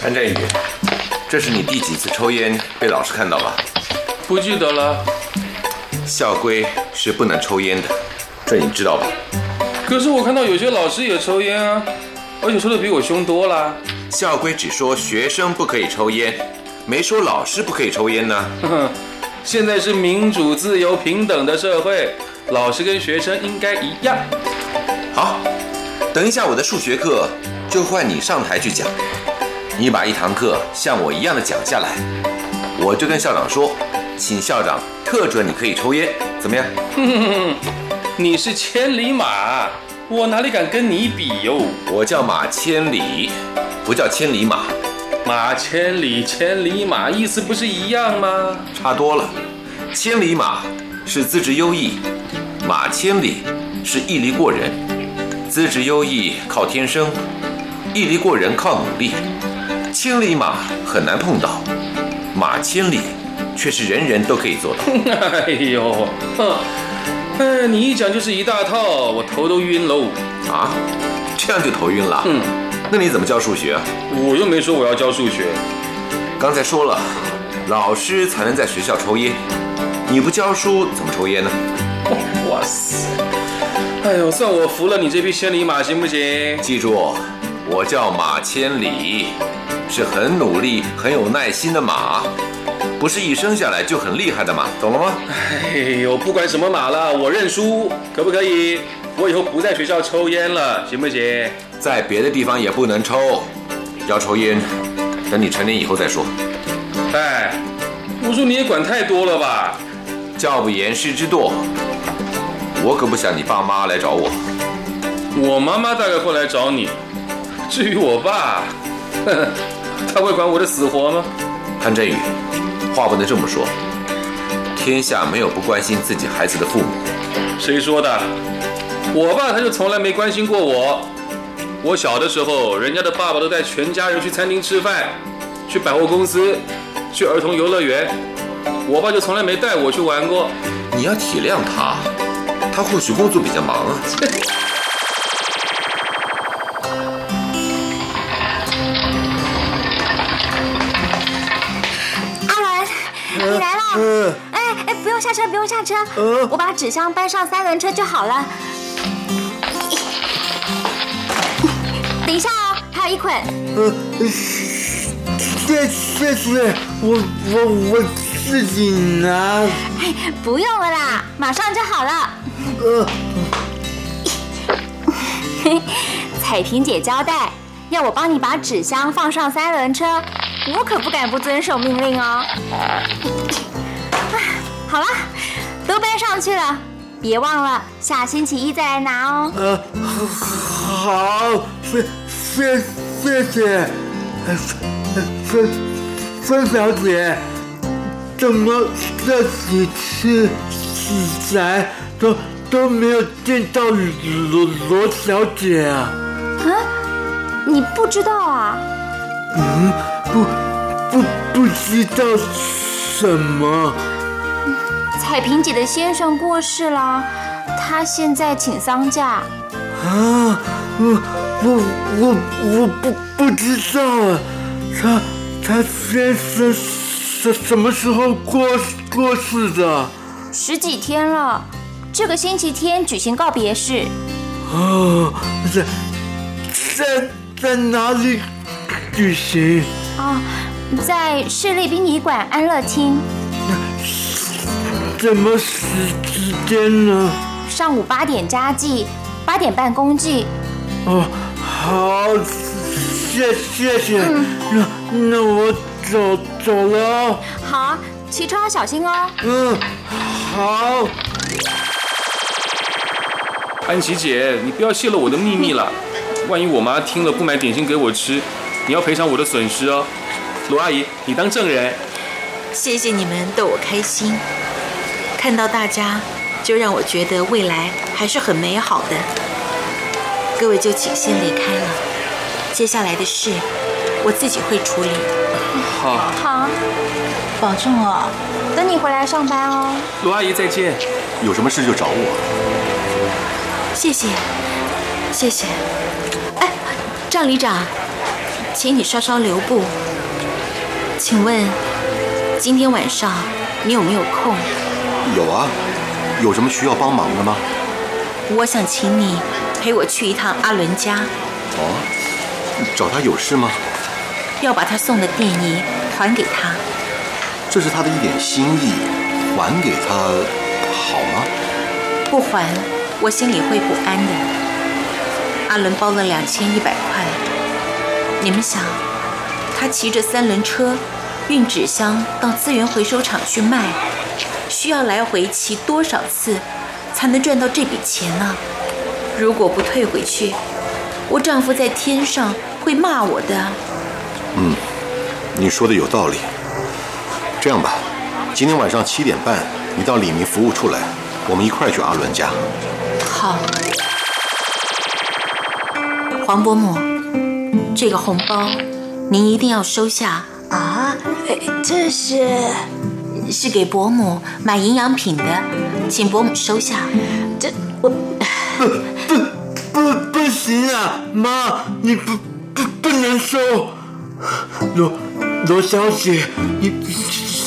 潘振宇，这是你第几次抽烟被老师看到了？不记得了。校规是不能抽烟的，这你知道吧？可是我看到有些老师也抽烟啊，而且抽的比我凶多了。校规只说学生不可以抽烟，没说老师不可以抽烟呢。现在是民主、自由、平等的社会，老师跟学生应该一样。好，等一下我的数学课就换你上台去讲，你把一堂课像我一样的讲下来，我就跟校长说，请校长特准你可以抽烟，怎么样？你是千里马，我哪里敢跟你比哟？我叫马千里，不叫千里马，马千里，千里马，意思不是一样吗？差多了。千里马是资质优异，马千里是毅力过人。资质优异靠天生，毅力过人靠努力。千里马很难碰到，马千里却是人人都可以做到。哎呦，哼，哎，你一讲就是一大套，我头都晕喽。啊，这样就头晕了？嗯，那你怎么教数学啊？我又没说我要教数学。刚才说了，老师才能在学校抽烟，你不教书怎么抽烟呢？哇塞！哎呦，算我服了你这匹千里马，行不行？记住，我叫马千里，是很努力、很有耐心的马，不是一生下来就很厉害的马，懂了吗？哎呦，不管什么马了，我认输，可不可以？我以后不在学校抽烟了，行不行？在别的地方也不能抽，要抽烟，等你成年以后再说。哎，我说你也管太多了吧？教不严，师之惰。我可不想你爸妈来找我。我妈妈大概会来找你，至于我爸，呵呵他会管我的死活吗？潘振宇，话不能这么说。天下没有不关心自己孩子的父母。谁说的？我爸他就从来没关心过我。我小的时候，人家的爸爸都带全家人去餐厅吃饭，去百货公司，去儿童游乐园，我爸就从来没带我去玩过。你要体谅他，他或许工作比较忙啊。你来了。哎哎，不用下车，不用下车，我把纸箱搬上三轮车就好了。等一下哦，还有一捆。谢谢谢，我我我自己拿。哎，不用了啦，马上就好了。呃，彩萍姐交代，要我帮你把纸箱放上三轮车，我可不敢不遵守命令哦。好了，都搬上去了，别忘了下星期一再来拿哦。呃，好，谢谢谢谢，呃芬芬小姐，怎么这几次来都都没有见到罗罗小姐啊？啊，你不知道啊？嗯，不不不知道什么？彩萍姐的先生过世了，她现在请丧假。啊，我我我我不不知道啊，他他先生什什么时候过过世的？十几天了，这个星期天举行告别式。哦，在在在哪里举行？啊，在市立殡仪馆安乐厅，怎么时时间呢？上午八点加祭，八点半公祭。哦，好，谢谢谢，那那我走走了。好，骑车要小心哦。嗯，好。安琪姐，你不要泄露我的秘密了，万一我妈听了不买点心给我吃，你要赔偿我的损失哦。罗阿姨，你当证人。谢谢你们逗我开心，看到大家就让我觉得未来还是很美好的。各位就请先离开了，接下来的事我自己会处理。好，好，保重哦。等你回来上班哦。罗阿姨再见。有什么事就找我。谢谢，谢谢。哎，赵旅长，请你稍稍留步。请问今天晚上你有没有空？有啊，有什么需要帮忙的吗？我想请你陪我去一趟阿伦家。哦，找他有事吗？要把他送的电仪还给他。这是他的一点心意，还给他好吗？不还，我心里会不安的。阿伦包了两千一百块，你们想，他骑着三轮车运纸箱到资源回收厂去卖，需要来回骑多少次才能赚到这笔钱呢？如果不退回去，我丈夫在天上会骂我的。嗯，你说的有道理。这样吧，今天晚上七点半，你到李明服务处来，我们一块去阿伦家。好，黄伯母，这个红包您一定要收下啊！这是是给伯母买营养品的，请伯母收下。这我不不不不行啊，妈，你不不不能收。罗罗小姐，你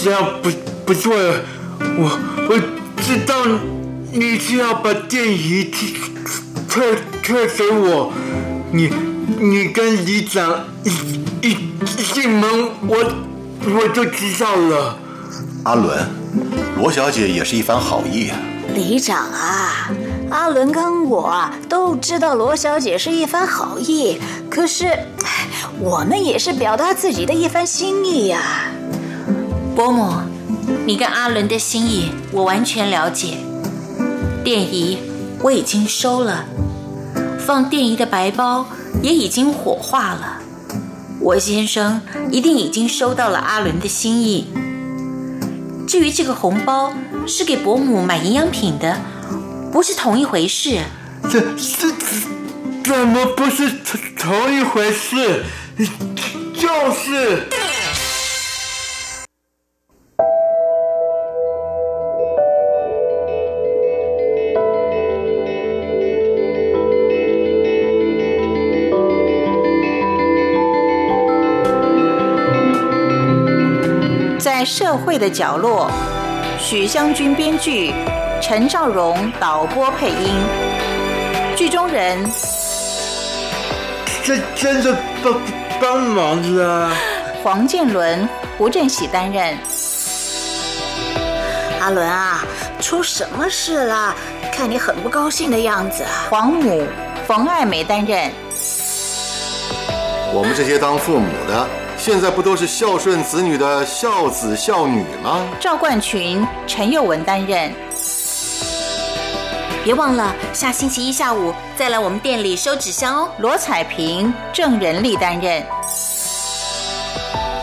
这样不不对，我我知道你是要把电椅退退给我，你你跟里长一一一进门，我我就知道了。阿伦，罗小姐也是一番好意啊。里长啊，阿伦跟我都知道罗小姐是一番好意，可是我们也是表达自己的一番心意呀。伯母，你跟阿伦的心意我完全了解。电仪我已经收了，放电仪的白包也已经火化了。我先生一定已经收到了阿伦的心意。至于这个红包是给伯母买营养品的，不是同一回事。这这怎么不是同同一回事？就是。社会的角落，许湘君编剧，陈兆荣导播配音，剧中人。这真的帮帮忙了。黄建伦、胡振喜担任。阿伦啊，出什么事了？看你很不高兴的样子啊。黄母冯爱梅担任。我们这些当父母的。现在不都是孝顺子女的孝子孝女吗？赵冠群、陈佑文担任。别忘了下星期一下午再来我们店里收纸箱哦。罗彩萍、郑仁丽担任。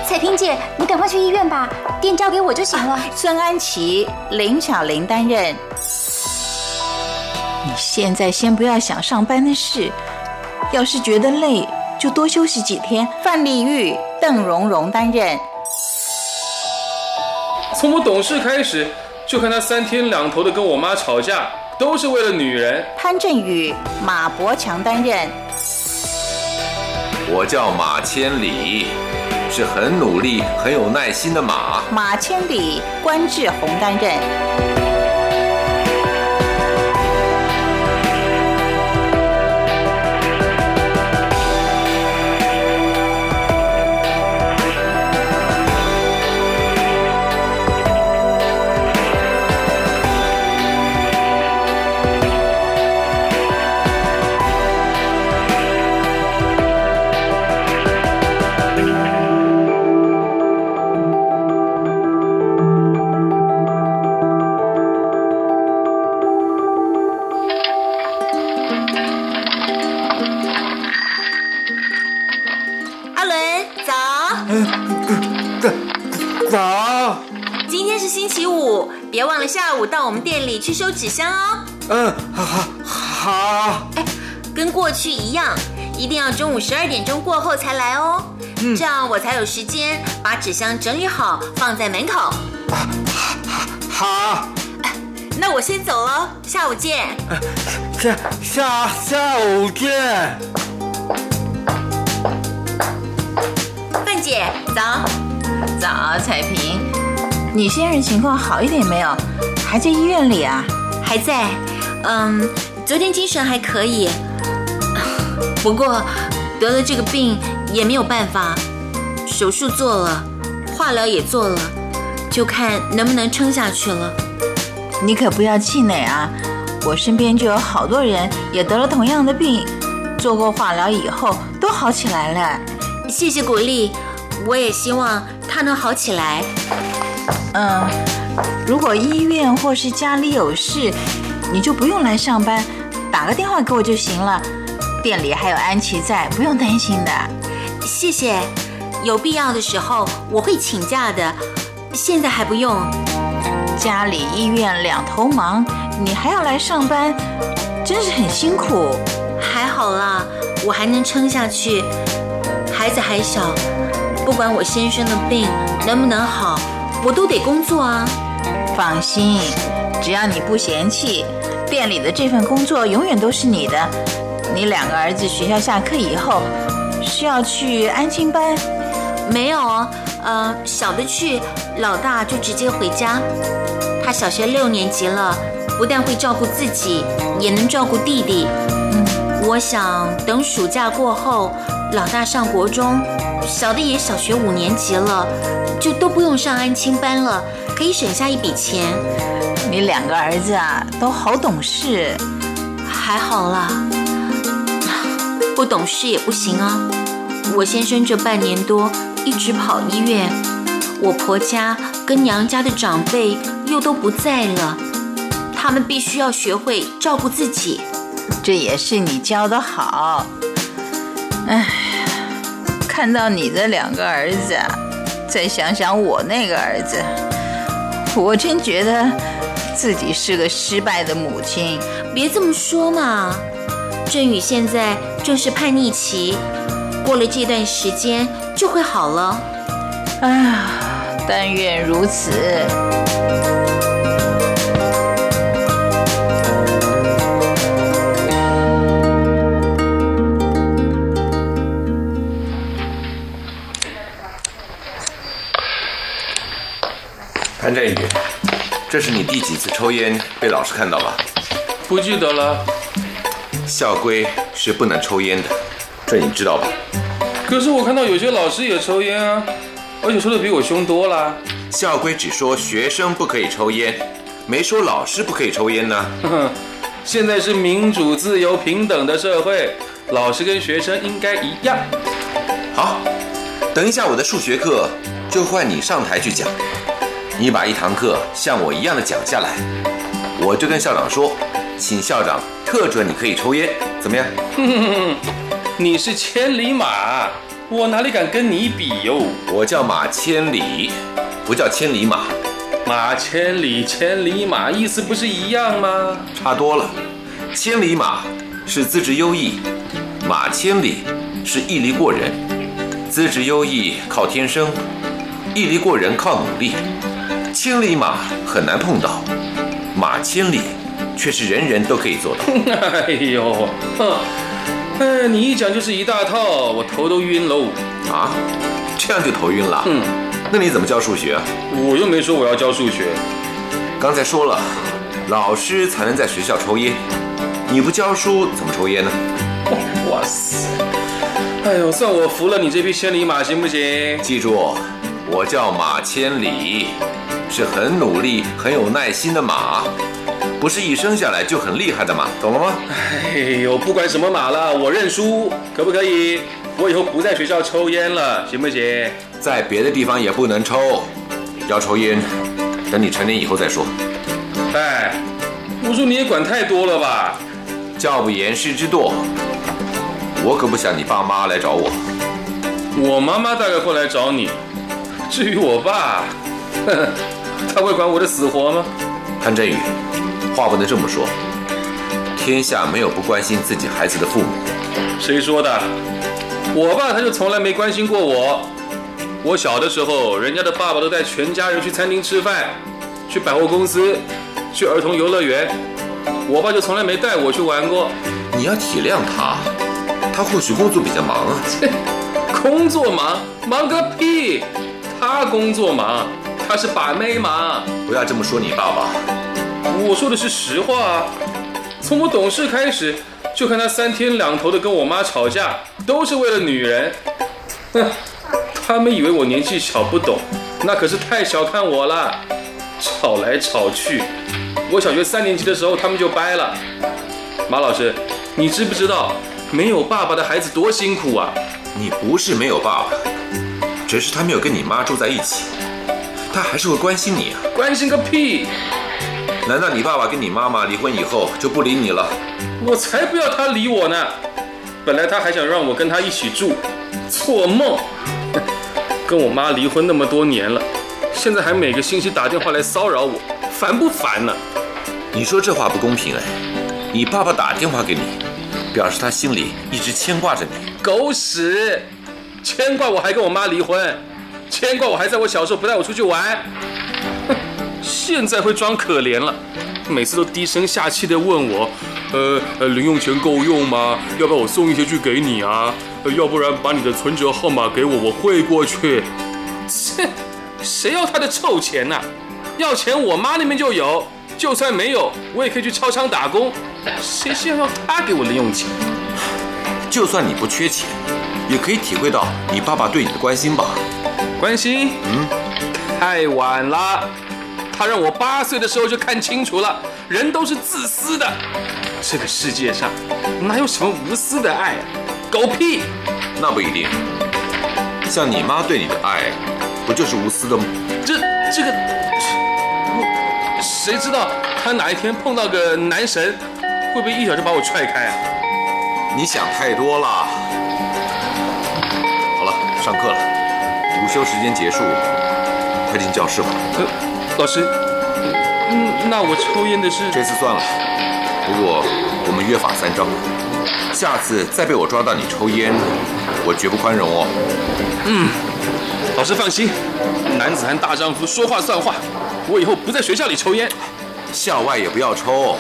彩萍姐，你赶快去医院吧，店交给我就行了。啊、孙安琪、林巧玲担任。你现在先不要想上班的事，要是觉得累。就多休息几天。范丽玉、邓蓉蓉担任。从我懂事开始，就看他三天两头的跟我妈吵架，都是为了女人。潘振宇、马伯强担任。我叫马千里，是很努力、很有耐心的马。马千里、关志宏担任。午到我们店里去收纸箱哦。嗯，好好好。哎，跟过去一样，一定要中午十二点钟过后才来哦。嗯，这样我才有时间把纸箱整理好，放在门口。好。好。那我先走了，下午见。下下下午见。范姐，早。早，彩萍。你先生情况好一点没有？还在医院里啊？还在。嗯，昨天精神还可以。不过得了这个病也没有办法，手术做了，化疗也做了，就看能不能撑下去了。你可不要气馁啊！我身边就有好多人也得了同样的病，做过化疗以后都好起来了。谢谢鼓励，我也希望他能好起来。嗯，如果医院或是家里有事，你就不用来上班，打个电话给我就行了。店里还有安琪在，不用担心的。谢谢，有必要的时候我会请假的，现在还不用。家里医院两头忙，你还要来上班，真是很辛苦。还好啦，我还能撑下去。孩子还小，不管我先生的病能不能好。我都得工作啊！放心，只要你不嫌弃，店里的这份工作永远都是你的。你两个儿子学校下课以后需要去安亲班？没有哦，呃，小的去，老大就直接回家。他小学六年级了，不但会照顾自己，也能照顾弟弟。嗯，我想等暑假过后，老大上国中。小的也小学五年级了，就都不用上安亲班了，可以省下一笔钱。你两个儿子啊，都好懂事，还好啦。不懂事也不行啊。我先生这半年多一直跑医院，我婆家跟娘家的长辈又都不在了，他们必须要学会照顾自己。这也是你教的好。哎。看到你的两个儿子，再想想我那个儿子，我真觉得自己是个失败的母亲。别这么说嘛，振宇现在正是叛逆期，过了这段时间就会好了。哎呀，但愿如此。这是你第几次抽烟被老师看到了？不记得了。校规是不能抽烟的，这你知道吧？可是我看到有些老师也抽烟啊，而且抽的比我凶多了。校规只说学生不可以抽烟，没说老师不可以抽烟呢。现在是民主、自由、平等的社会，老师跟学生应该一样。好，等一下我的数学课就换你上台去讲。你把一堂课像我一样的讲下来，我就跟校长说，请校长特准你可以抽烟，怎么样？你是千里马，我哪里敢跟你比哟？我叫马千里，不叫千里马。马千里，千里马，意思不是一样吗？差多了。千里马是资质优异，马千里是毅力过人。资质优异靠天生，毅力过人靠努力。千里马很难碰到，马千里却是人人都可以做到。哎呦，哼，哎，你一讲就是一大套，我头都晕喽。啊，这样就头晕了？嗯，那你怎么教数学？我又没说我要教数学。刚才说了，老师才能在学校抽烟，你不教书怎么抽烟呢？哇塞，哎呦，算我服了你这匹千里马，行不行？记住，我叫马千里。是很努力、很有耐心的马，不是一生下来就很厉害的马，懂了吗？哎呦，不管什么马了，我认输，可不可以？我以后不在学校抽烟了，行不行？在别的地方也不能抽，要抽烟，等你成年以后再说。哎，我说你也管太多了吧？教不严师之惰，我可不想你爸妈来找我。我妈妈大概会来找你。至于我爸，呵 呵他会管我的死活吗？潘振宇，话不能这么说。天下没有不关心自己孩子的父母。谁说的？我爸他就从来没关心过我。我小的时候，人家的爸爸都带全家人去餐厅吃饭，去百货公司，去儿童游乐园。我爸就从来没带我去玩过。你要体谅他，他或许工作比较忙啊。工作忙，忙个屁！他工作忙，他是把妹忙。不要这么说你爸爸。我说的是实话啊。从我懂事开始，就看他三天两头的跟我妈吵架，都是为了女人。哼，他们以为我年纪小不懂，那可是太小看我了。吵来吵去，我小学三年级的时候他们就掰了。马老师，你知不知道没有爸爸的孩子多辛苦啊？你不是没有爸爸，只是他没有跟你妈住在一起，他还是会关心你啊。关心个屁！难道你爸爸跟你妈妈离婚以后就不理你了？我才不要他理我呢！本来他还想让我跟他一起住，做梦！跟我妈离婚那么多年了，现在还每个星期打电话来骚扰我，烦不烦呢？你说这话不公平哎！你爸爸打电话给你，表示他心里一直牵挂着你。狗屎！牵挂我还跟我妈离婚，牵挂我还在我小时候不带我出去玩。现在会装可怜了，每次都低声下气的问我，呃呃，零用钱够用吗？要不要我送一些去给你啊？要不然把你的存折号码给我，我汇过去。切，谁要他的臭钱呐、要钱我妈那边就有，就算没有，我也可以去超商打工。谁先要他给我零用钱？就算你不缺钱，也可以体会到你爸爸对你的关心吧？关心？嗯，太晚了。他让我八岁的时候就看清楚了，人都是自私的。这个世界上哪有什么无私的爱啊？狗屁！那不一定。像你妈对你的爱，不就是无私的吗？这这个，我谁知道他哪一天碰到个男神，会不会一脚就把我踹开啊？你想太多了。上课了，午休时间结束，快进教室吧。呃，老师，嗯，那我抽烟的事这次算了，不过我们约法三章，下次再被我抓到你抽烟，我绝不宽容哦。嗯，老师放心，男子汉大丈夫，说话算话。我以后不在学校里抽烟，校外也不要抽，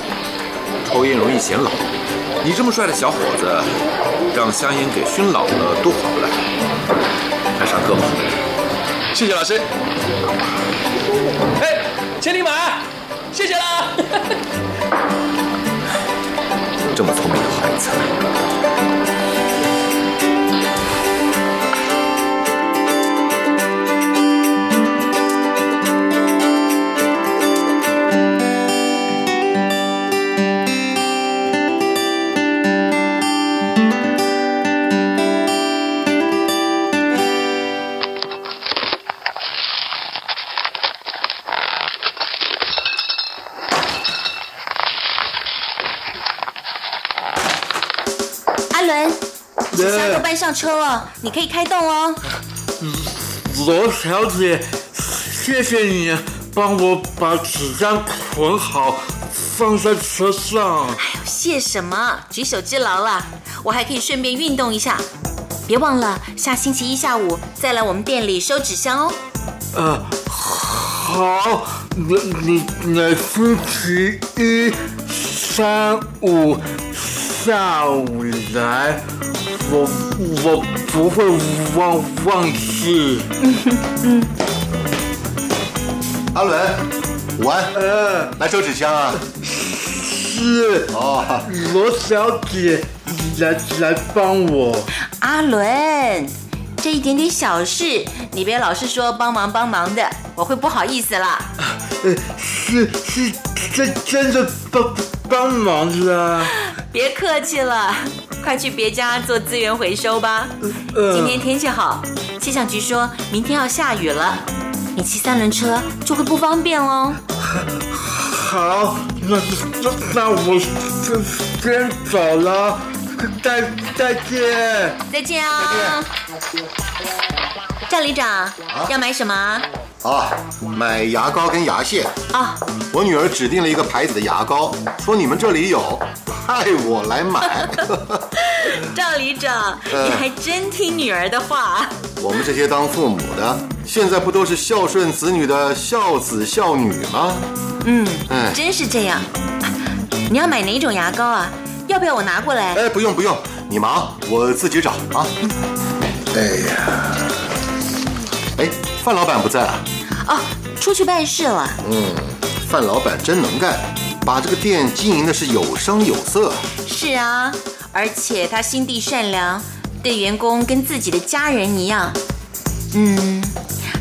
抽烟容易显老。你这么帅的小伙子，让香烟给熏老了，多划不来。来上课吧。谢谢老师。哎，千里马，谢谢啦。这么聪明的孩子。车了，你可以开动哦。罗小姐，谢谢你帮我把纸箱捆好，放在车上。哎呦谢什么？举手之劳啦！我还可以顺便运动一下。别忘了下星期一下午再来我们店里收纸箱哦。呃，好，你你你星期一、三、五下午来，我我不会忘忘记。嗯 阿伦，午安，呃，来收纸箱啊。是哦，罗小姐来来帮我。阿伦，这一点点小事，你别老是说帮忙帮忙的，我会不好意思啦。呃，是是真真的帮帮忙啦。别客气了，快去别家做资源回收吧。呃今天天气好，气象局说明天要下雨了，你骑三轮车就会不方便哦。好，那那那我先先走了，再再见。再见啊！赵里长，要买什么？啊，买牙膏跟牙线。啊，我女儿指定了一个牌子的牙膏，说你们这里有，派我来买。赵里长，呃你还真听女儿的话。我们这些当父母的，现在不都是孝顺子女的孝子孝女吗？嗯，哎真是这样。你要买哪种牙膏啊？要不要我拿过来？哎，不用不用，你忙，我自己找啊。哎呀，哎，范老板不在啊？哦，出去办事了。嗯，范老板真能干，把这个店经营的是有声有色。是啊，而且他心地善良，对员工跟自己的家人一样。嗯，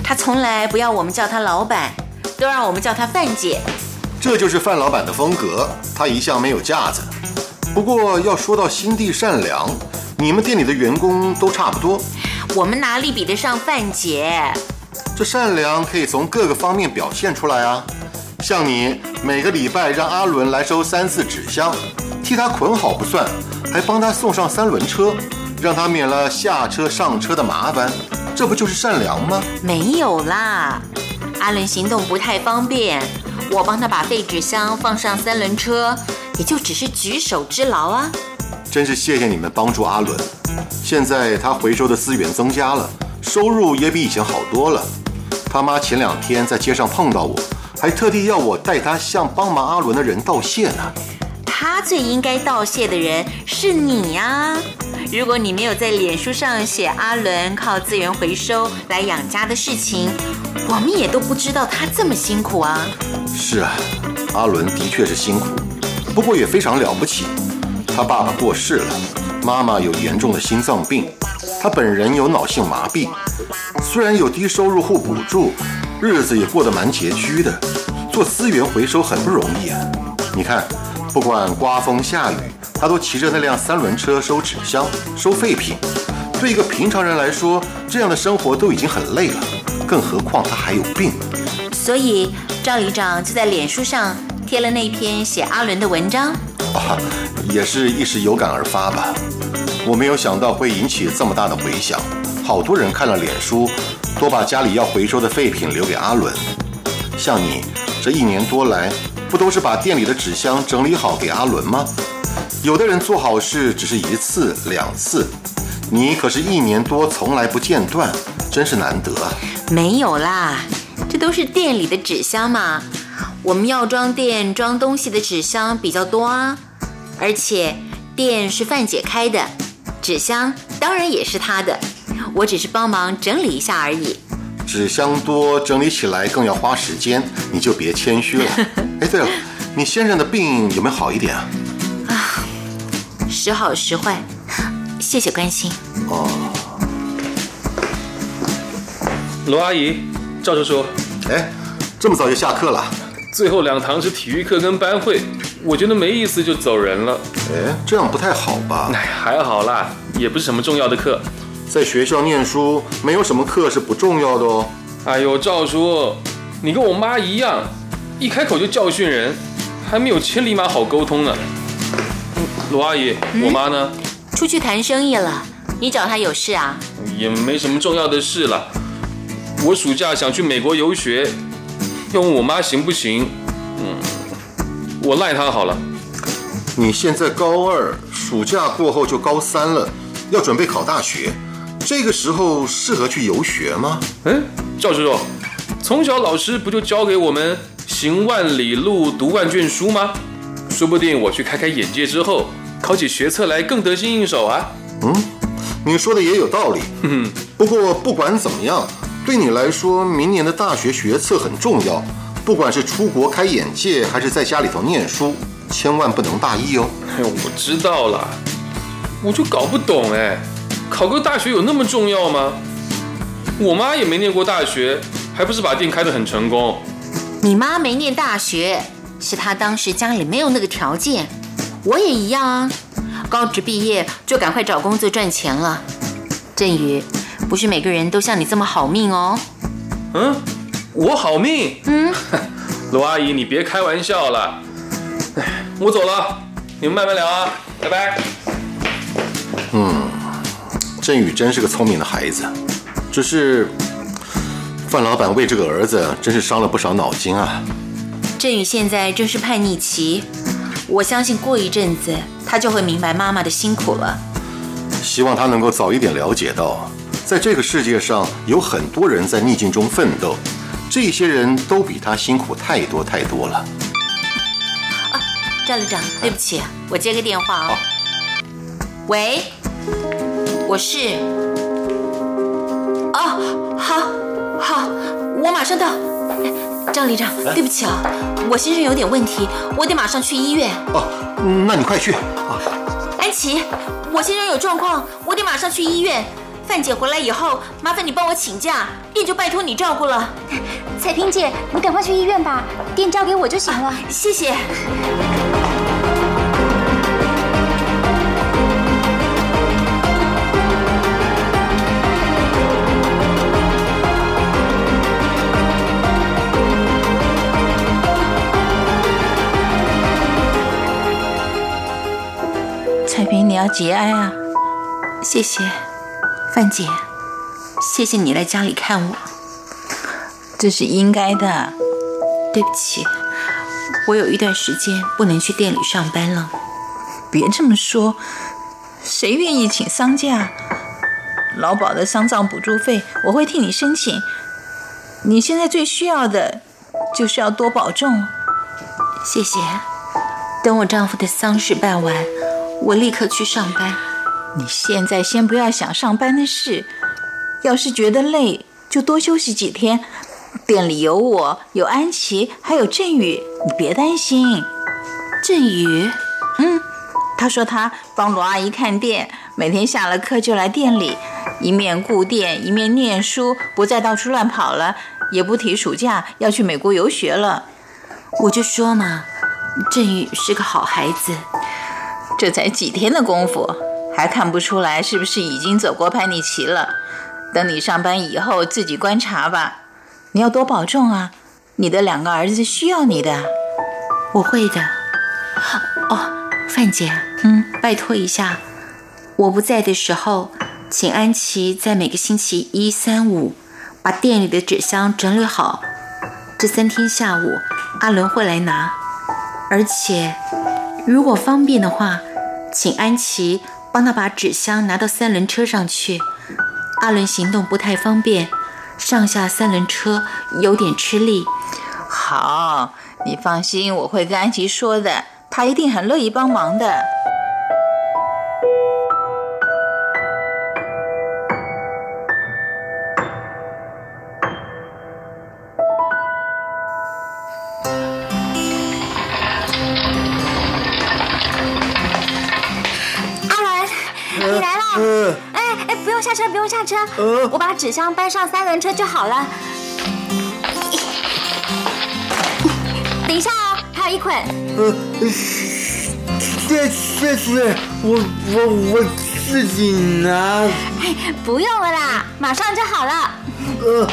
他从来不要我们叫他老板，都让我们叫他范姐。这就是范老板的风格，他一向没有架子。不过要说到心地善良，你们店里的员工都差不多。我们哪里比得上范姐？这善良可以从各个方面表现出来啊。像你每个礼拜让阿伦来收三次纸箱，替他捆好不算，还帮他送上三轮车，让他免了下车上车的麻烦，这不就是善良吗？没有啦，阿伦行动不太方便，我帮他把废纸箱放上三轮车，也就只是举手之劳啊。真是谢谢你们帮助阿伦。现在他回收的资源增加了，收入也比以前好多了。他妈前两天在街上碰到我，还特地要我带他向帮忙阿伦的人道谢呢。他最应该道谢的人是你呀、如果你没有在脸书上写阿伦靠资源回收来养家的事情，我们也都不知道他这么辛苦啊。是啊，阿伦的确是辛苦，不过也非常了不起。他爸爸过世了，妈妈有严重的心脏病，他本人有脑性麻痹。虽然有低收入户补助，日子也过得蛮拮据的。做资源回收很不容易啊！你看，不管刮风下雨，他都骑着那辆三轮车收纸箱、收废品。对一个平常人来说，这样的生活都已经很累了，更何况他还有病。所以赵里长就在脸书上贴了那篇写阿伦的文章。啊，也是一时有感而发吧。我没有想到会引起这么大的回响，好多人看了脸书，都把家里要回收的废品留给阿伦。像你这一年多来，不都是把店里的纸箱整理好给阿伦吗？有的人做好事只是一次两次，你可是一年多从来不间断，真是难得啊！没有啦，这都是店里的纸箱嘛。我们药妆店装东西的纸箱比较多啊，而且店是范姐开的，纸箱当然也是他的，我只是帮忙整理一下而已。纸箱多，整理起来更要花时间，你就别谦虚了。哎，对了，你先生的病有没有好一点啊啊？时好时坏，谢谢关心。哦，罗阿姨，赵叔叔，哎，这么早就下课了？最后两堂是体育课跟班会，我觉得没意思就走人了。哎，这样不太好吧？哎，还好啦，也不是什么重要的课。在学校念书，没有什么课是不重要的哦。哎呦，赵叔，你跟我妈一样，一开口就教训人，还没有千里马好沟通呢。嗯罗阿姨，我妈呢？出去谈生意了，你找她有事啊？也没什么重要的事了。我暑假想去美国游学，要问我妈行不行？嗯，我赖他好了。你现在高二，暑假过后就高三了，要准备考大学，这个时候适合去游学吗？嗯，赵叔叔，从小老师不就教给我们行万里路，读万卷书吗？说不定我去开开眼界之后，考起学测来更得心应手啊。嗯，你说的也有道理。哼哼，不过不管怎么样，对你来说，明年的大学学测很重要。不管是出国开眼界，还是在家里头念书，千万不能大意哦。哎呦，我知道了，我就搞不懂哎，考个大学有那么重要吗？我妈也没念过大学，还不是把店开得很成功？你妈没念大学，是她当时家里没有那个条件。我也一样啊，高职毕业就赶快找工作赚钱了。振宇，不是每个人都像你这么好命哦。嗯，我好命。嗯，罗阿姨，你别开玩笑了。哎，我走了，你们慢慢聊啊，拜拜。嗯振宇真是个聪明的孩子，只是范老板为这个儿子真是伤了不少脑筋啊。振宇现在正是叛逆期，我相信过一阵子他就会明白妈妈的辛苦了。希望他能够早一点了解到，在这个世界上有很多人在逆境中奋斗，这些人都比他辛苦太多太多了。啊赵旅长，对不起，我接个电话啊、喂，我是。哦，好，好，我马上到。哎赵里长，对不起啊，我先生有点问题，我得马上去医院。哦，那你快去啊。安琪，我先生有状况，我得马上去医院。范姐回来以后，麻烦你帮我请假，店就拜托你照顾了。彩萍姐，你赶快去医院吧，店交给我就行了。谢谢。彩萍，你要节哀啊！谢谢，范姐，谢谢你来家里看我。这是应该的。对不起，我有一段时间不能去店里上班了。别这么说，谁愿意请丧假？劳保的丧葬补助费我会替你申请。你现在最需要的，就是要多保重。谢谢。等我丈夫的丧事办完，我立刻去上班。你现在先不要想上班的事，要是觉得累，就多休息几天。店里有我，有安琪，还有振宇，你别担心。振宇，嗯，他说他帮罗阿姨看店，每天下了课就来店里，一面顾店，一面念书，不再到处乱跑了，也不提暑假要去美国游学了。我就说嘛，振宇是个好孩子。这才几天的功夫，还看不出来是不是已经走过叛逆期了？等你上班以后自己观察吧。你要多保重啊！你的两个儿子需要你的。我会的。哦，范姐，嗯，拜托一下，我不在的时候，请安琪在每个星期一、三、五把店里的纸箱整理好。这三天下午，阿伦会来拿。而且，如果方便的话，请安琪帮他把纸箱拿到三轮车上去。阿伦行动不太方便。上下三轮车有点吃力。好，你放心，我会跟安琪说的，他一定很乐意帮忙的。用下车，不用下车，我把纸箱搬上三轮车就好了。等一下哦，还有一捆。呃，谢谢谢，我我我自己拿。哎，不用了啦，马上就好了。呃，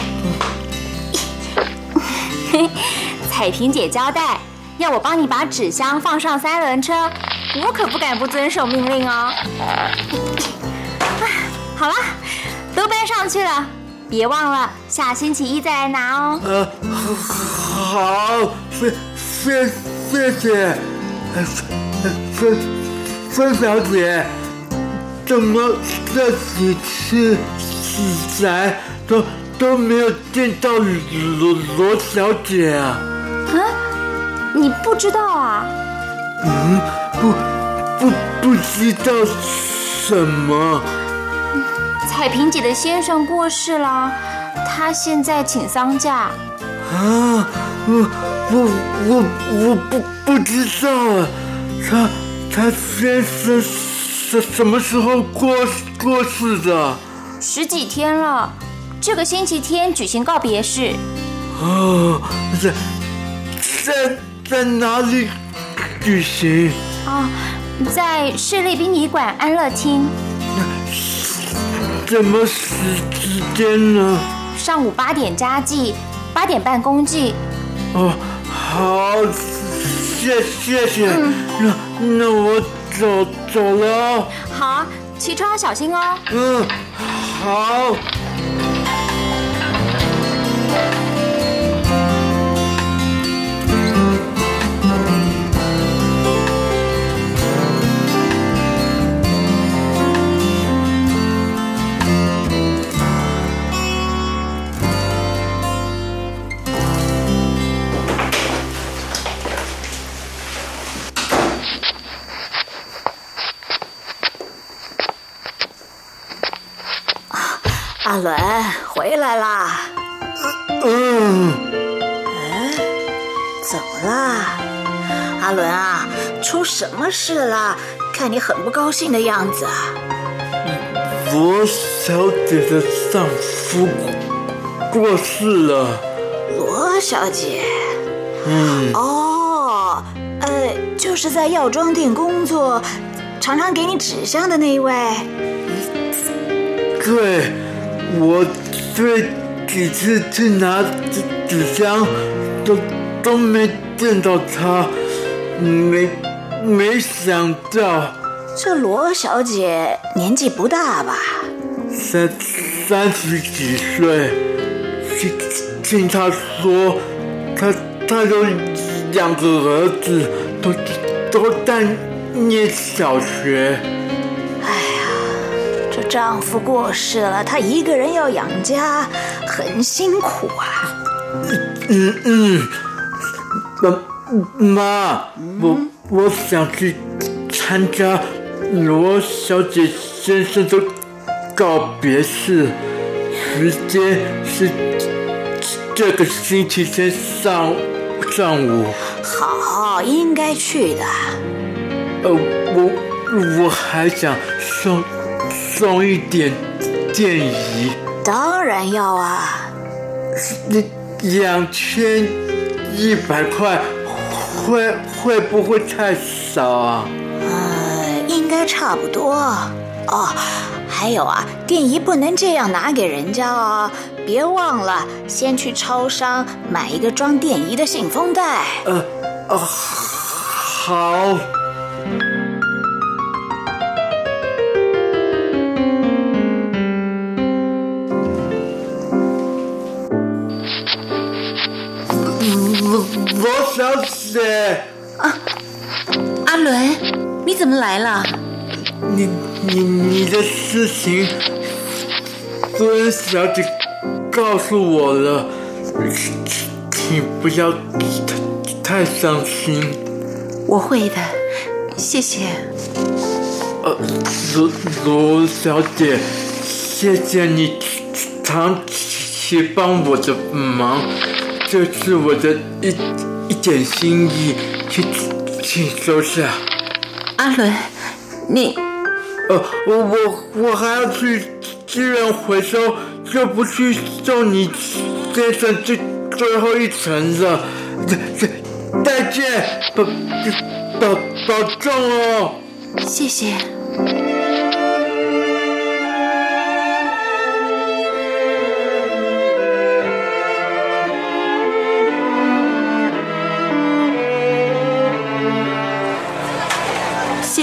彩萍姐交代，要我帮你把纸箱放上三轮车，我可不敢不遵守命令哦。好了，都搬上去了，别忘了下星期一再来拿哦。呃，好，谢谢谢谢，芬芬小姐，怎么这几次来都都没有见到罗罗小姐啊？啊，你不知道啊？嗯，不不不知道什么。彩萍姐的先生过世了，她现在请丧假。啊，我我我我不不知道啊，他他先生什什么时候过过世的？十几天了，这个星期天举行告别式。哦，在在在哪里举行？啊，在市立殡仪馆安乐厅。什么时时间呢？上午八点扎记，八点半公祭。哦，好，谢谢谢。那那我走走了。好，骑车要小心哦。嗯，好。阿伦回来啦！嗯，哎，怎么啦？阿伦啊，出什么事了？看你很不高兴的样子啊！罗小姐的丈夫过世了。罗小姐，嗯，哦，呃，就是在药妆店工作，常常给你纸箱的那一位。对，我这几次去拿纸纸箱，都都没见到他，没没想到这罗小姐年纪不大吧？三三十几岁，听听她说，她她有两个儿子，都都在念小学。丈夫过世了，她一个人要养家，很辛苦啊。嗯嗯，妈妈，我我想去参加罗小姐先生的告别式，时间是这个星期天上上午。好，应该去的。呃，我我还想送送一点电仪，当然要啊。两两千一百块，会会不会太少啊？呃，应该差不多。哦，还有啊，电仪不能这样拿给人家哦，别忘了先去超商买一个装电仪的信封袋。呃呃，好。罗罗小姐，阿伦，你怎么来了？你你你的事情，孙小姐告诉我了，请请不要太太伤心。我会的，谢谢。呃，罗罗小姐，谢谢你长期帮我的忙，这是我的一一点心意，请请收下。阿伦，你呃，我我我还要去资源回收，就不去送你先生最最后一程了。再再再见，保保保重哦。谢谢。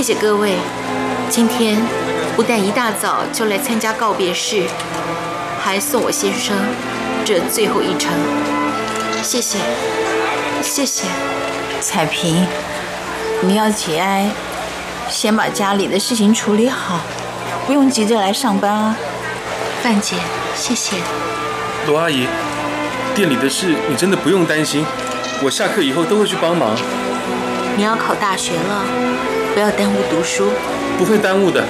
谢谢各位，今天不但一大早就来参加告别式，还送我先生这最后一程。谢谢，谢谢。彩萍，你要节哀，先把家里的事情处理好，不用急着来上班啊。范姐，谢谢。罗阿姨，店里的事你真的不用担心，我下课以后都会去帮忙。你要考大学了，不要耽误读书。不会耽误的，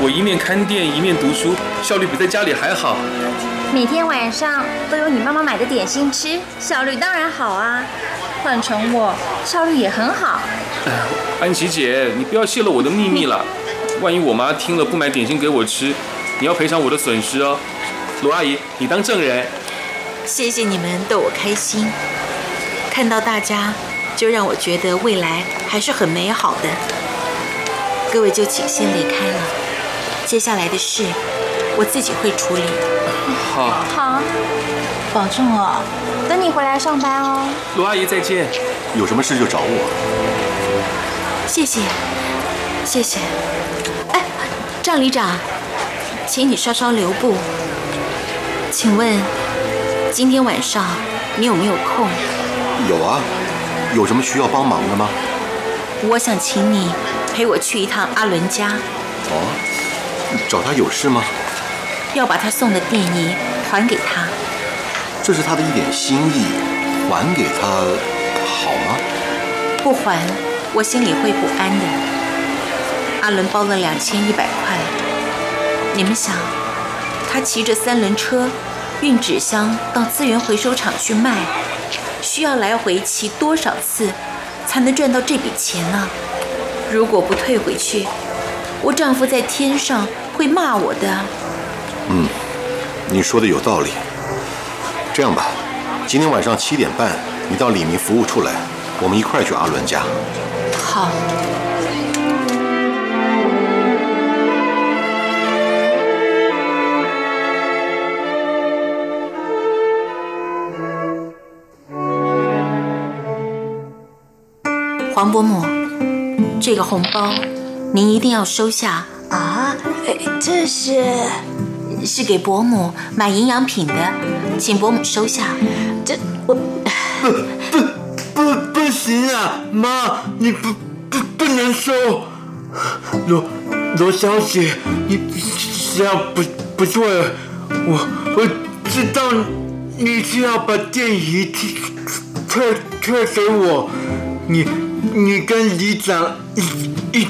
我一面看店一面读书，效率比在家里还好。每天晚上都有你妈妈买的点心吃，效率当然好啊。换成我，效率也很好。哎，安琪姐，你不要泄露我的秘密了，万一我妈听了不买点心给我吃，你要赔偿我的损失哦。罗阿姨，你当证人。谢谢你们逗我开心，看到大家就让我觉得未来还是很美好的。各位就请先离开了，接下来的事我自己会处理。好，好，保重哦。等你回来上班哦。罗阿姨再见。有什么事就找我。谢谢，谢谢。哎，赵里长，请你稍稍留步。请问今天晚上你有没有空？有啊，有什么需要帮忙的吗？我想请你陪我去一趟阿伦家，哦，找他有事吗？要把他送的电仪还给他。这是他的一点心意，还给他好吗？不还，我心里会不安的。阿伦包了两千一百块，你们想，他骑着三轮车运纸箱到资源回收厂去卖，需要来回骑多少次才能赚到这笔钱呢？如果不退回去，我丈夫在天上会骂我的。嗯，你说的有道理。这样吧，今天晚上七点半，你到李明服务处来，我们一块去阿伦家。好。黄伯母，这个红包您一定要收下啊！这是是给伯母买营养品的，请伯母收下。这我不不不不行啊，妈，你不不不能收。罗罗小姐，你这样不不对，我我知道你是要把电仪退退给我，你。你跟里长一一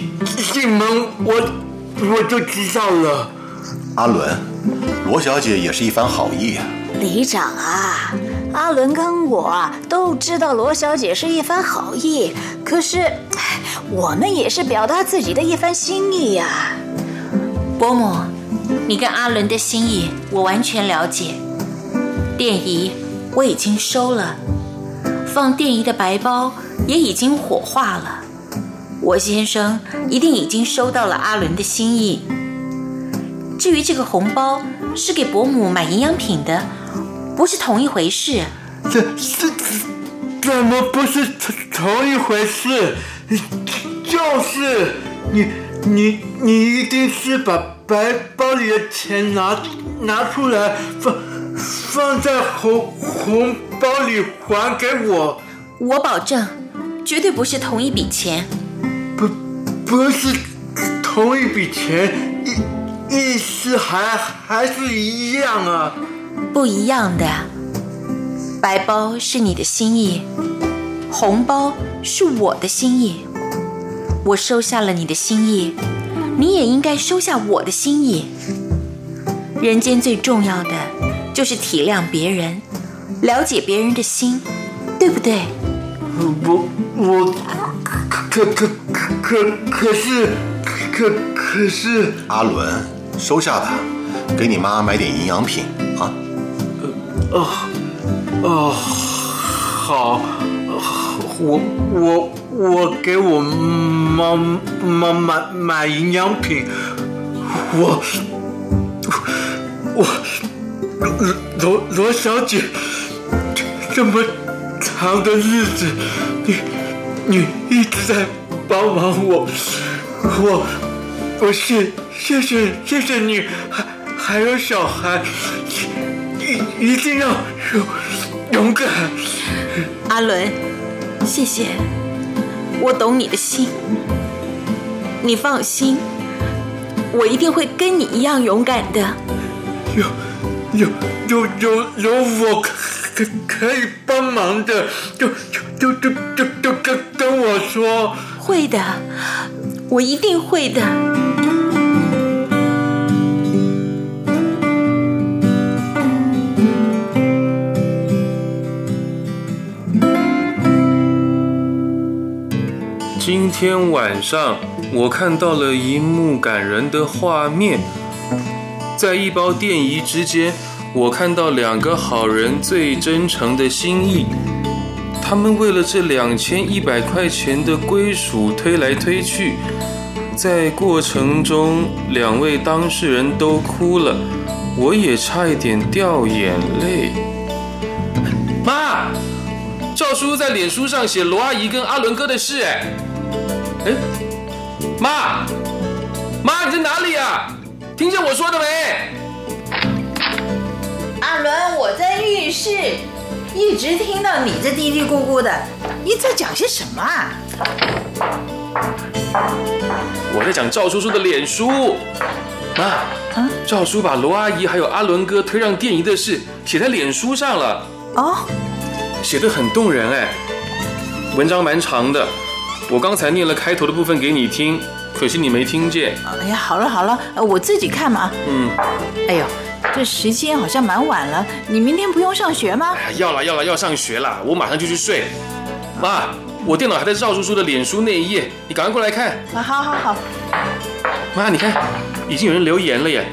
进门，我我就知道了。阿伦，罗小姐也是一番好意啊。里长啊，阿伦跟我都知道罗小姐是一番好意，可是我们也是表达自己的一番心意呀。伯母，你跟阿伦的心意我完全了解。电仪我已经收了，放电仪的白包。也已经火化了，我先生一定已经收到了阿伦的心意。至于这个红包是给伯母买营养品的，不是同一回事。这这怎么不是同同一回事？就是你你你一定是把白包里的钱拿拿出来放放在红红包里还给我。我保证。绝对不是同一笔钱，不，不是同一笔钱，意意思还还是一样啊？不一样的，白包是你的心意，红包是我的心意。我收下了你的心意，你也应该收下我的心意。人间最重要的就是体谅别人，了解别人的心，对不对？不。我可可可可可是可可是阿伦，收下吧，给你妈买点营养品啊。哦哦，好，我我我给我妈妈买买营养品，我我罗罗小姐，这么长的日子，你。你一直在帮忙我，我我谢谢谢谢谢你，还还有小孩，一一定要勇勇敢。阿伦，谢谢，我懂你的心，你放心，我一定会跟你一样勇敢的。有有有有有我可可以帮忙的，就就就就就跟。跟我说会的，我一定会的。今天晚上我看到了一幕感人的画面，在一包电仪之间，我看到两个好人最真诚的心意。他们为了这两千一百块钱的归属推来推去，在过程中两位当事人都哭了，我也差一点掉眼泪。妈，赵叔在脸书上写罗阿姨跟阿伦哥的事，哎，哎，妈，妈，你在哪里啊？听见我说的没？阿伦，我在浴室，一直听到你这嘀嘀咕咕的，你在讲些什么啊？我在讲赵叔叔的脸书。妈，嗯赵叔把罗阿姨还有阿伦哥推让电仪的事写在脸书上了，哦，写的很动人哎。文章蛮长的，我刚才念了开头的部分给你听，可惜你没听见。哎呀，好了好了，呃我自己看嘛。嗯，哎呦，这时间好像蛮晚了，你明天不用上学吗？哎要了要了，要上学了，我马上就去睡。妈，我电脑还在赵叔叔的脸书那一页，你赶快过来看。啊，好好好，妈，你看，已经有人留言了耶。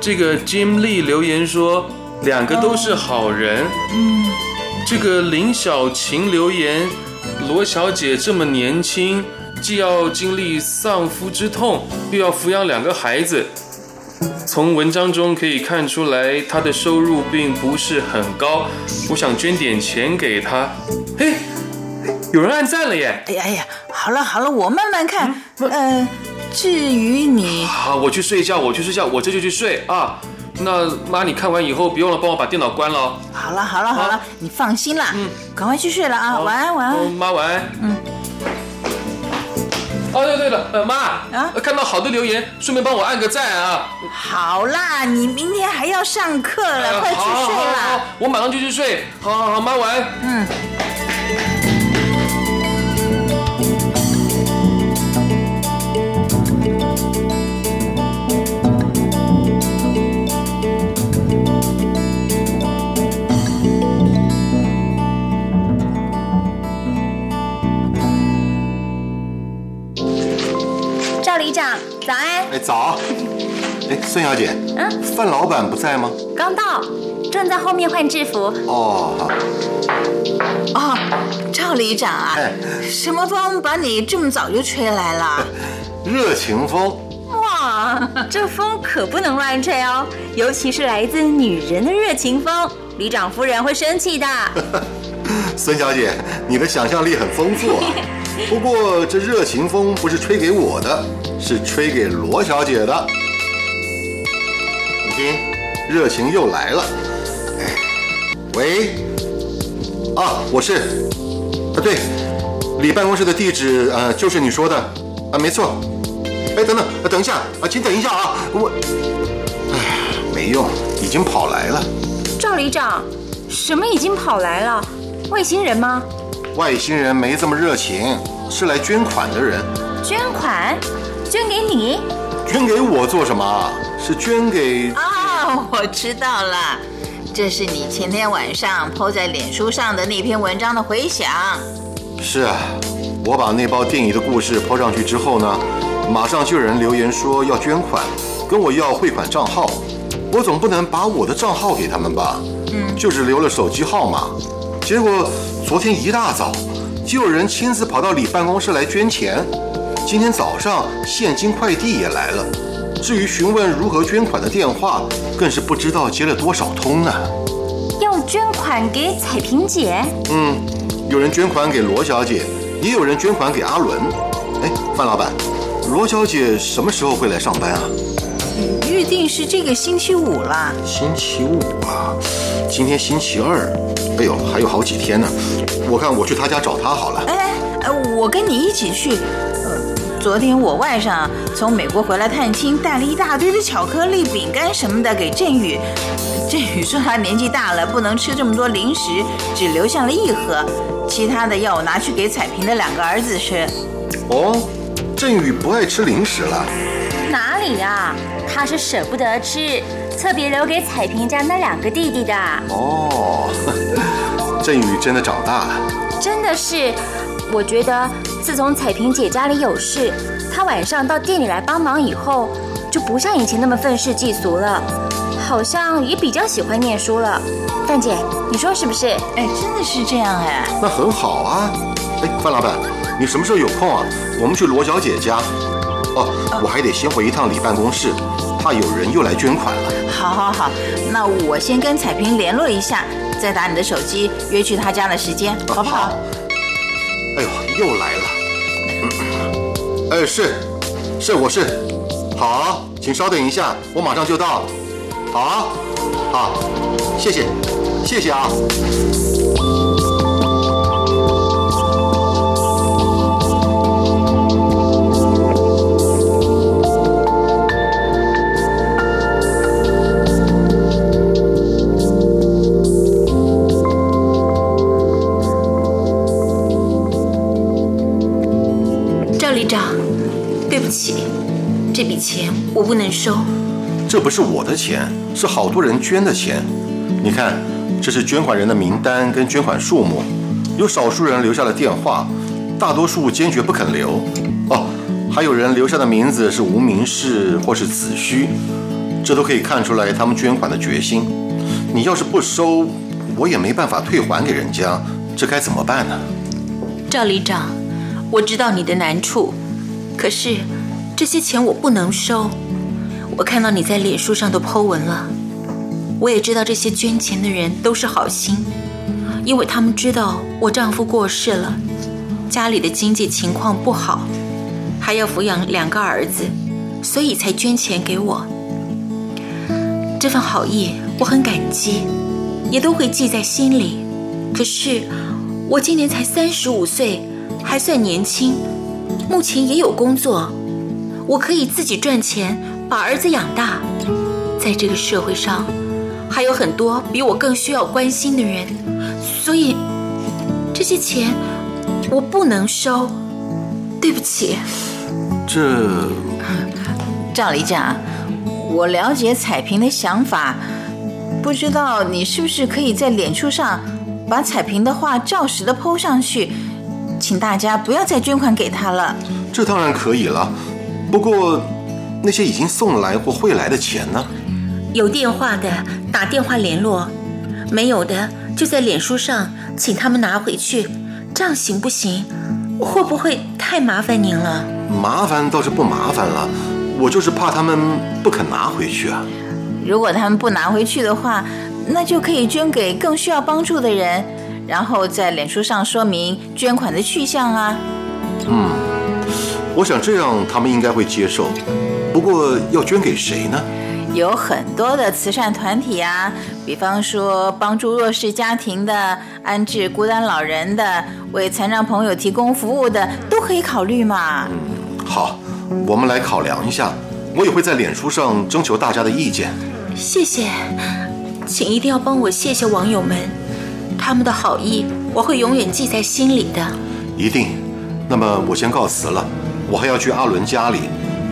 这个 Jim Lee 留言说，两个都是好人。嗯。这个林小晴留言，罗小姐这么年轻，既要经历丧夫之痛，又要抚养两个孩子。从文章中可以看出来，他的收入并不是很高。我想捐点钱给他。嘿，有人按赞了耶！哎呀哎呀，好了好了，我慢慢看。呃，至于你，好，我去睡觉，我去睡觉，我这就去睡啊。那妈，你看完以后，别忘了帮我把电脑关了哦。好了好了好了，你放心啦，嗯赶快去睡了啊，晚安晚哦安。妈晚安。嗯。哦，对对了，呃，妈，啊呃看到好的留言，顺便帮我按个赞啊。好啦，你明天还要上课了，呃快去好好好好睡啦。我马上就去睡。好好好，妈晚安。嗯。里长，早安。哎，早。哎，孙小姐，嗯，范老板不在吗？刚到，正在后面换制服。哦，好。哦，赵里长啊，哎什么风把你这么早就吹来了？热情风。哇，这风可不能乱吹哦，尤其是来自女人的热情风，里长夫人会生气的。孙小姐，你的想象力很丰富啊。不过这热情风不是吹给我的，是吹给罗小姐的。你听，热情又来了。哎，喂，啊，我是，啊对，李办公室的地址呃就是你说的啊，没错。哎，等等，啊等一下啊，请等一下啊，我，哎，没用，已经跑来了。赵里长，什么已经跑来了？外星人吗？外星人没这么热情，是来捐款的人。捐款？捐给你？捐给我做什么啊？是捐给……哦，我知道了，这是你前天晚上 PO 在脸书上的那篇文章的回响。是啊，我把那包电影的故事抛上去之后呢，马上就有人留言说要捐款，跟我要汇款账号。我总不能把我的账号给他们吧？嗯，就是留了手机号码。结果昨天一大早，就有人亲自跑到你办公室来捐钱。今天早上现金快递也来了。至于询问如何捐款的电话，更是不知道接了多少通呢。要捐款给彩萍姐？嗯，有人捐款给罗小姐，也有人捐款给阿伦。哎，范老板，罗小姐什么时候会来上班啊？预定是这个星期五啦。星期五啊，今天星期二，哎呦，还有好几天呢。我看我去她家找她好了。哎，哎我跟你一起去。呃，昨天我外甥从美国回来探亲，带了一大堆的巧克力、饼干什么的给振宇。振宇说他年纪大了，不能吃这么多零食，只留下了一盒，其他的要我拿去给彩萍的两个儿子吃。哦，振宇不爱吃零食了。哪里呀、他是舍不得吃，特别留给彩萍家那两个弟弟的。哦，振宇真的长大了。真的是，我觉得自从彩萍姐家里有事，她晚上到店里来帮忙以后，就不像以前那么愤世嫉俗了，好像也比较喜欢念书了。范姐，你说是不是？哎，真的是这样哎。那很好啊。哎，范老板，你什么时候有空啊？我们去罗小姐家。哦，我还得先回一趟李办公室，怕有人又来捐款了。好好好，那我先跟彩萍联络一下，再打你的手机约去她家的时间，好不好？哎呦，又来了。哎，是，是我是。好，请稍等一下，我马上就到。好，好，谢谢，谢谢啊。钱我不能收。这不是我的钱，是好多人捐的钱。你看，这是捐款人的名单跟捐款数目，有少数人留下了电话，大多数坚决不肯留。哦，还有人留下的名字是无名氏或是子虚，这都可以看出来他们捐款的决心。你要是不收，我也没办法退还给人家，这该怎么办呢？赵里长，我知道你的难处，可是这些钱我不能收。我看到你在脸书上都 Po 文了，我也知道这些捐钱的人都是好心，因为他们知道我丈夫过世了，家里的经济情况不好，还要抚养两个儿子，所以才捐钱给我。这份好意我很感激，也都会记在心里。可是我今年才三十五岁，还算年轻，目前也有工作，我可以自己赚钱。把儿子养大，在这个社会上，还有很多比我更需要关心的人，所以这些钱我不能收，对不起。这，赵里长，我了解彩萍的想法，不知道你是不是可以在脸书上把彩萍的话照实的抛上去，请大家不要再捐款给她了。这当然可以了，不过。那些已经送来或会来的钱呢？有电话的打电话联络，没有的就在脸书上请他们拿回去，这样行不行？会不会太麻烦您了？麻烦倒是不麻烦了，我就是怕他们不肯拿回去啊。如果他们不拿回去的话，那就可以捐给更需要帮助的人，然后在脸书上说明捐款的去向啊。嗯，我想这样他们应该会接受。不过要捐给谁呢？有很多的慈善团体啊，比方说帮助弱势家庭的、安置孤单老人的、为残障朋友提供服务的，都可以考虑嘛。嗯，好，我们来考量一下。我也会在脸书上征求大家的意见。谢谢，请一定要帮我谢谢网友们，他们的好意我会永远记在心里的。一定。那么我先告辞了，我还要去阿伦家里。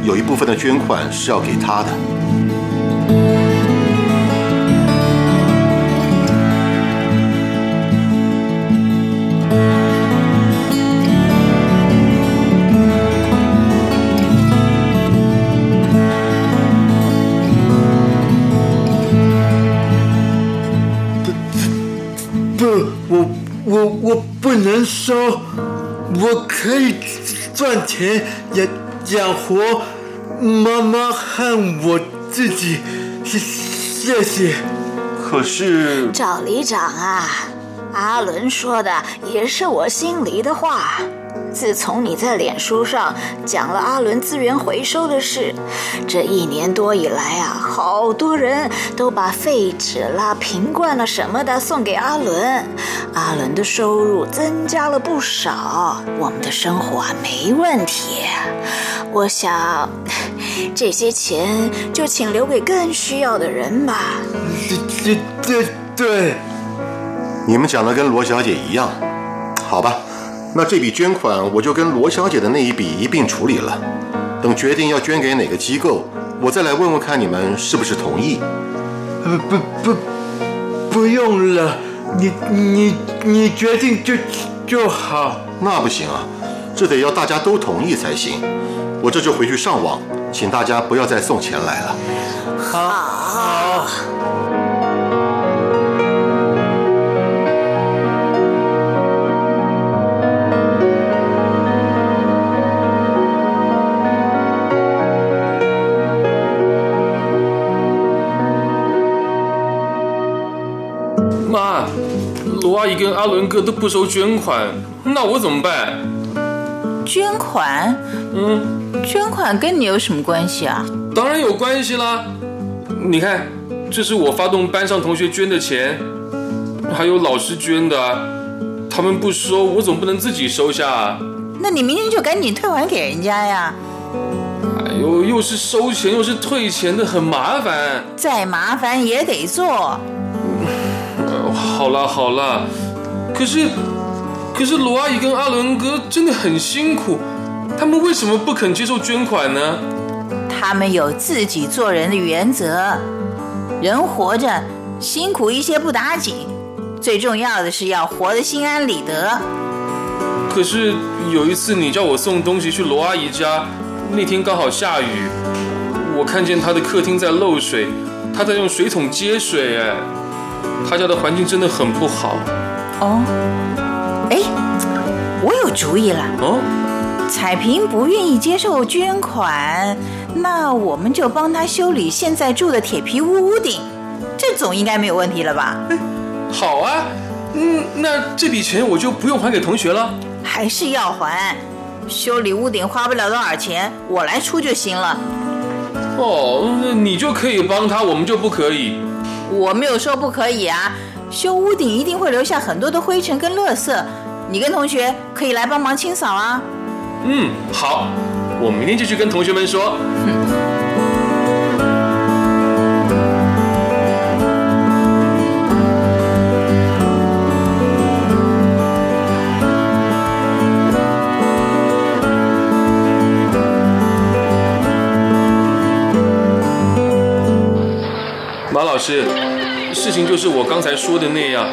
有一部分的捐款是要给他的。不，不，我我我不能收，我可以赚钱养。养活妈妈和我自己，谢谢。可是赵里长啊，阿伦说的也是我心里的话。自从你在脸书上讲了阿伦资源回收的事，这一年多以来啊，好多人都把废纸啦、瓶罐了什么的送给阿伦，阿伦的收入增加了不少，我们的生活啊没问题。我想，这些钱就请留给更需要的人吧。对对对对，你们讲的跟罗小姐一样，好吧。那这笔捐款我就跟罗小姐的那一笔一并处理了。等决定要捐给哪个机构，我再来问问看你们是不是同意。不不不，不用了，你你你决定就就好。那不行啊，这得要大家都同意才行。我这就回去上网，请大家不要再送钱来了。好。妈，罗阿姨跟阿伦哥都不收捐款，那我怎么办？捐款？嗯，捐款跟你有什么关系啊？当然有关系啦。你看，这是我发动班上同学捐的钱，还有老师捐的啊，他们不收，我总不能自己收下啊。那你明天就赶紧退还给人家呀！哎呦，又是收钱又是退钱的，很麻烦。再麻烦也得做。呃，好啦好啦，可是可是罗阿姨跟阿伦哥真的很辛苦，他们为什么不肯接受捐款呢？他们有自己做人的原则，人活着辛苦一些不打紧，最重要的是要活得心安理得。可是有一次你叫我送东西去罗阿姨家，那天刚好下雨，我看见她的客厅在漏水，她在用水桶接水，哎，她家的环境真的很不好。哦，哎，我有主意了。哦，彩萍不愿意接受捐款，那我们就帮他修理现在住的铁皮屋屋顶，这总应该没有问题了吧？好啊，嗯，那这笔钱我就不用还给同学了。还是要还，修理屋顶花不了多少钱，我来出就行了。哦，那你就可以帮他，我们就不可以。我没有说不可以啊，修屋顶一定会留下很多的灰尘跟垃圾，你跟同学可以来帮忙清扫啊。嗯，好，我明天就去跟同学们说。师，事情就是我刚才说的那样，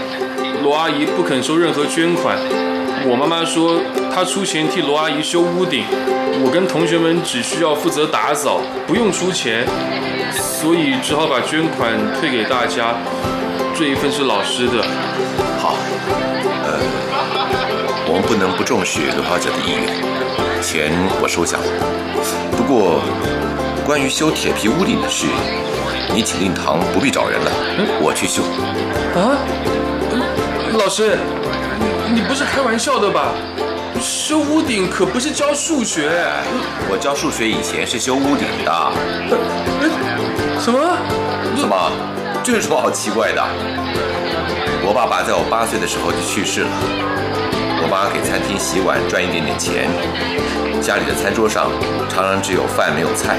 罗阿姨不肯收任何捐款。我妈妈说她出钱替罗阿姨修屋顶，我跟同学们只需要负责打扫，不用出钱，所以只好把捐款退给大家。这一份是老师的。好，呃，我们不能不重视刘小姐的意愿，钱我收下了。不过，关于修铁皮屋顶的事，你请令堂不必找人了，我去修。啊，老师，你不是开玩笑的吧？修屋顶可不是教数学。我教数学以前是修屋顶的。什么？怎么？这有什么好奇怪的？我爸爸在我八岁的时候就去世了，我妈给餐厅洗碗赚一点点钱，家里的餐桌上常常只有饭没有菜，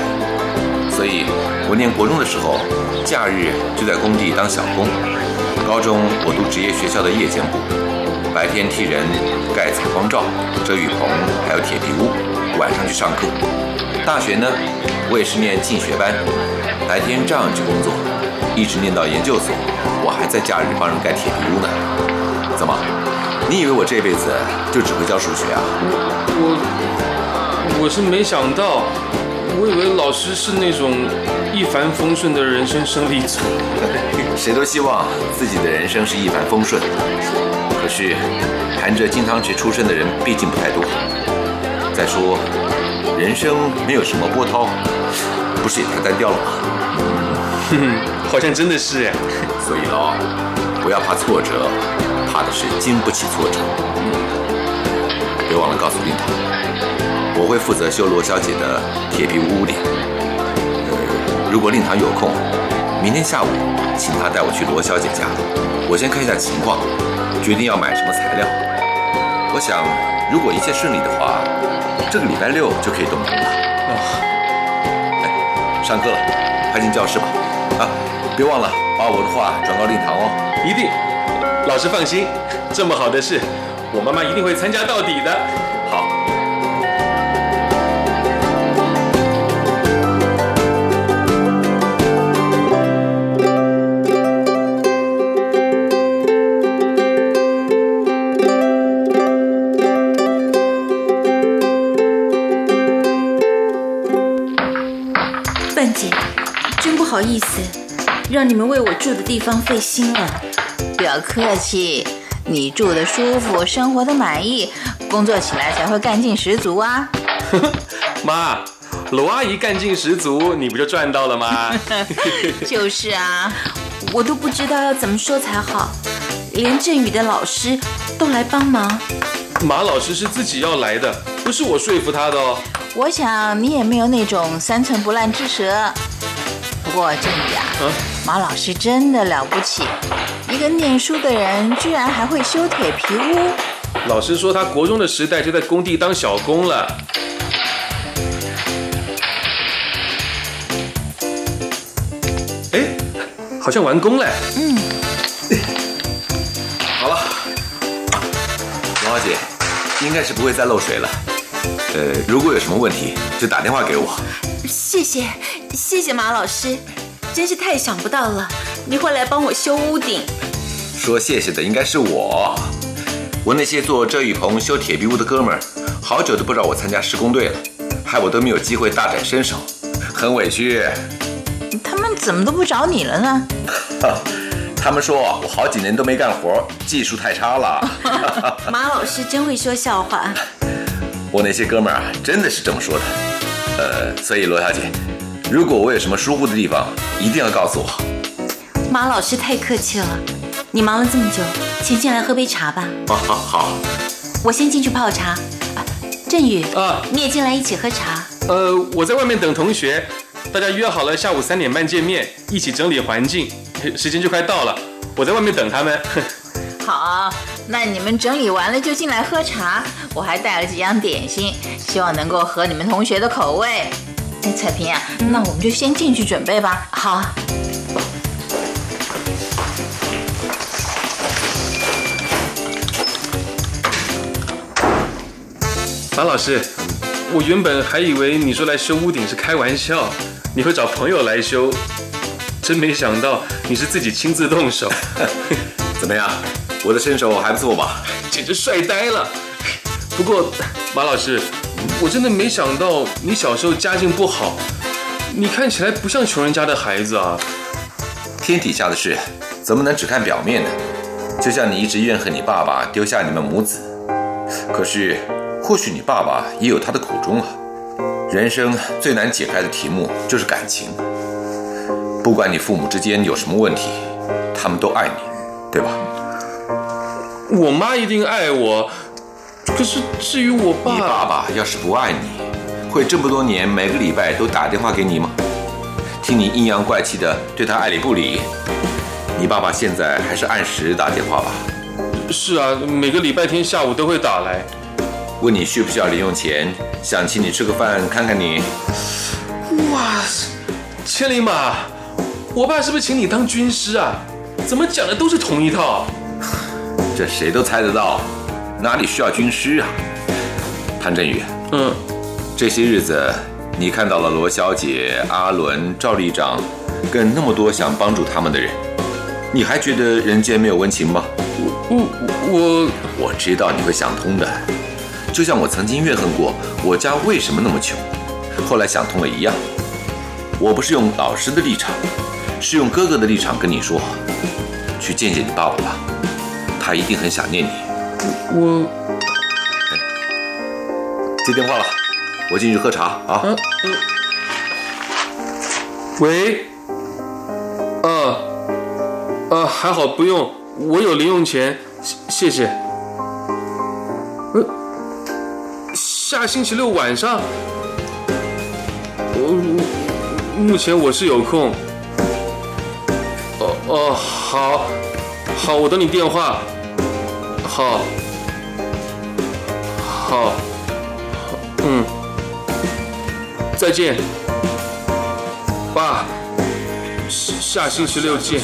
所以我念国中的时候，假日就在工地当小工。高中我读职业学校的夜间部，白天替人盖采光罩、遮雨棚，还有铁皮屋，晚上去上课。大学呢，我也是念进学班，白天照样去工作，一直念到研究所，我还在假日帮人盖铁皮屋呢。怎么？你以为我这辈子就只会教数学啊？我我是没想到，我以为老师是那种一帆风顺的人生胜利者。谁都希望自己的人生是一帆风顺，可是含着金汤匙出生的人毕竟不太多。再说，人生没有什么波涛，不是也太单调了吗？哼哼，好像真的是哎。所以喽，不要怕挫折，怕的是经不起挫折。别忘了告诉令堂，我会负责修罗小姐的铁皮屋顶。呃，如果令堂有空，明天下午请他带我去罗小姐家，我先看一下情况，决定要买什么材料。我想，如果一切顺利的话，这个礼拜六就可以动工了。哦，哎，上课了，快进教室吧。啊，别忘了把我的话转告令堂哦。一定，老师放心，这么好的事，我妈妈一定会参加到底的。好。意思，让你们为我住的地方费心了。不要客气，你住的舒服，生活的满意，工作起来才会干劲十足啊。妈，罗阿姨干劲十足，你不就赚到了吗？就是啊，我都不知道要怎么说才好，连振宇的老师都来帮忙。马老师是自己要来的，不是我说服他的哦。我想你也没有那种三寸不烂之舌。不过郑宇啊，啊马老师真的了不起，一个念书的人居然还会修铁皮屋。老师说他国中的时代就在工地当小工了。哎，好像完工了。嗯好了，王小姐，应该是不会再漏水了。呃，如果有什么问题，就打电话给我。谢谢，谢谢马老师，真是太想不到了，你会来帮我修屋顶。说谢谢的应该是我。我那些做遮雨棚、修铁皮屋的哥们儿，好久都不知道我参加施工队了，害我都没有机会大展身手，很委屈。他们怎么都不找你了呢？他们说我好几年都没干活，技术太差了。马老师真会说笑话。我那些哥们儿啊，真的是这么说的。呃，所以罗小姐，如果我有什么疏忽的地方，一定要告诉我。马老师太客气了，你忙了这么久，请进来喝杯茶吧。好好好，我先进去泡茶。啊，振宇，啊你也进来一起喝茶。呃，我在外面等同学，大家约好了下午三点半见面，一起整理环境。时间就快到了，我在外面等他们。好，那你们整理完了就进来喝茶。我还带了几样点心，希望能够合你们同学的口味。哎，彩萍啊，那我们就先进去准备吧。好，马老师，我原本还以为你说来修屋顶是开玩笑，你会找朋友来修，真没想到你是自己亲自动手，怎么样？我的身手还不错吧？简直帅呆了。不过，马老师，我真的没想到你小时候家境不好，你看起来不像穷人家的孩子啊。天底下的事，怎么能只看表面呢？就像你一直怨恨你爸爸丢下你们母子，可是或许你爸爸也有他的苦衷啊。人生最难解开的题目就是感情，不管你父母之间有什么问题，他们都爱你，对吧？我妈一定爱我，可是至于我爸，你爸爸要是不爱你，会这么多年每个礼拜都打电话给你吗？听你阴阳怪气的对他爱理不理，你爸爸现在还是按时打电话吧？是啊，每个礼拜天下午都会打来。问你需不需要零用钱，想请你吃个饭，看看你。哇，千里马，我爸是不是请你当军师啊？怎么讲的都是同一套？这谁都猜得到，哪里需要军师啊？潘振宇，嗯，这些日子你看到了罗小姐、阿伦、赵立长，跟那么多想帮助他们的人，你还觉得人间没有温情吗？我我我知道你会想通的，就像我曾经怨恨过我家为什么那么穷，后来想通了一样。我不是用老师的立场，是用哥哥的立场跟你说，去见见你爸爸吧，他一定很想念你。我接电话了，我进去喝茶啊。喂，呃呃，还好不用，我有零用钱，谢谢谢。呃，下星期六晚上，我目前我是有空。哦哦，好，好，我等你电话。好，好，嗯，再见，爸，下下星期六见。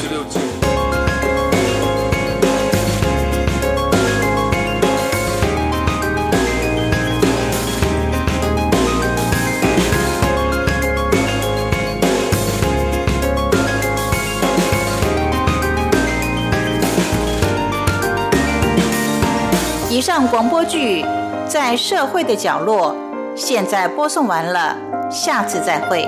上广播剧在社会的角落，现在播送完了，下次再会。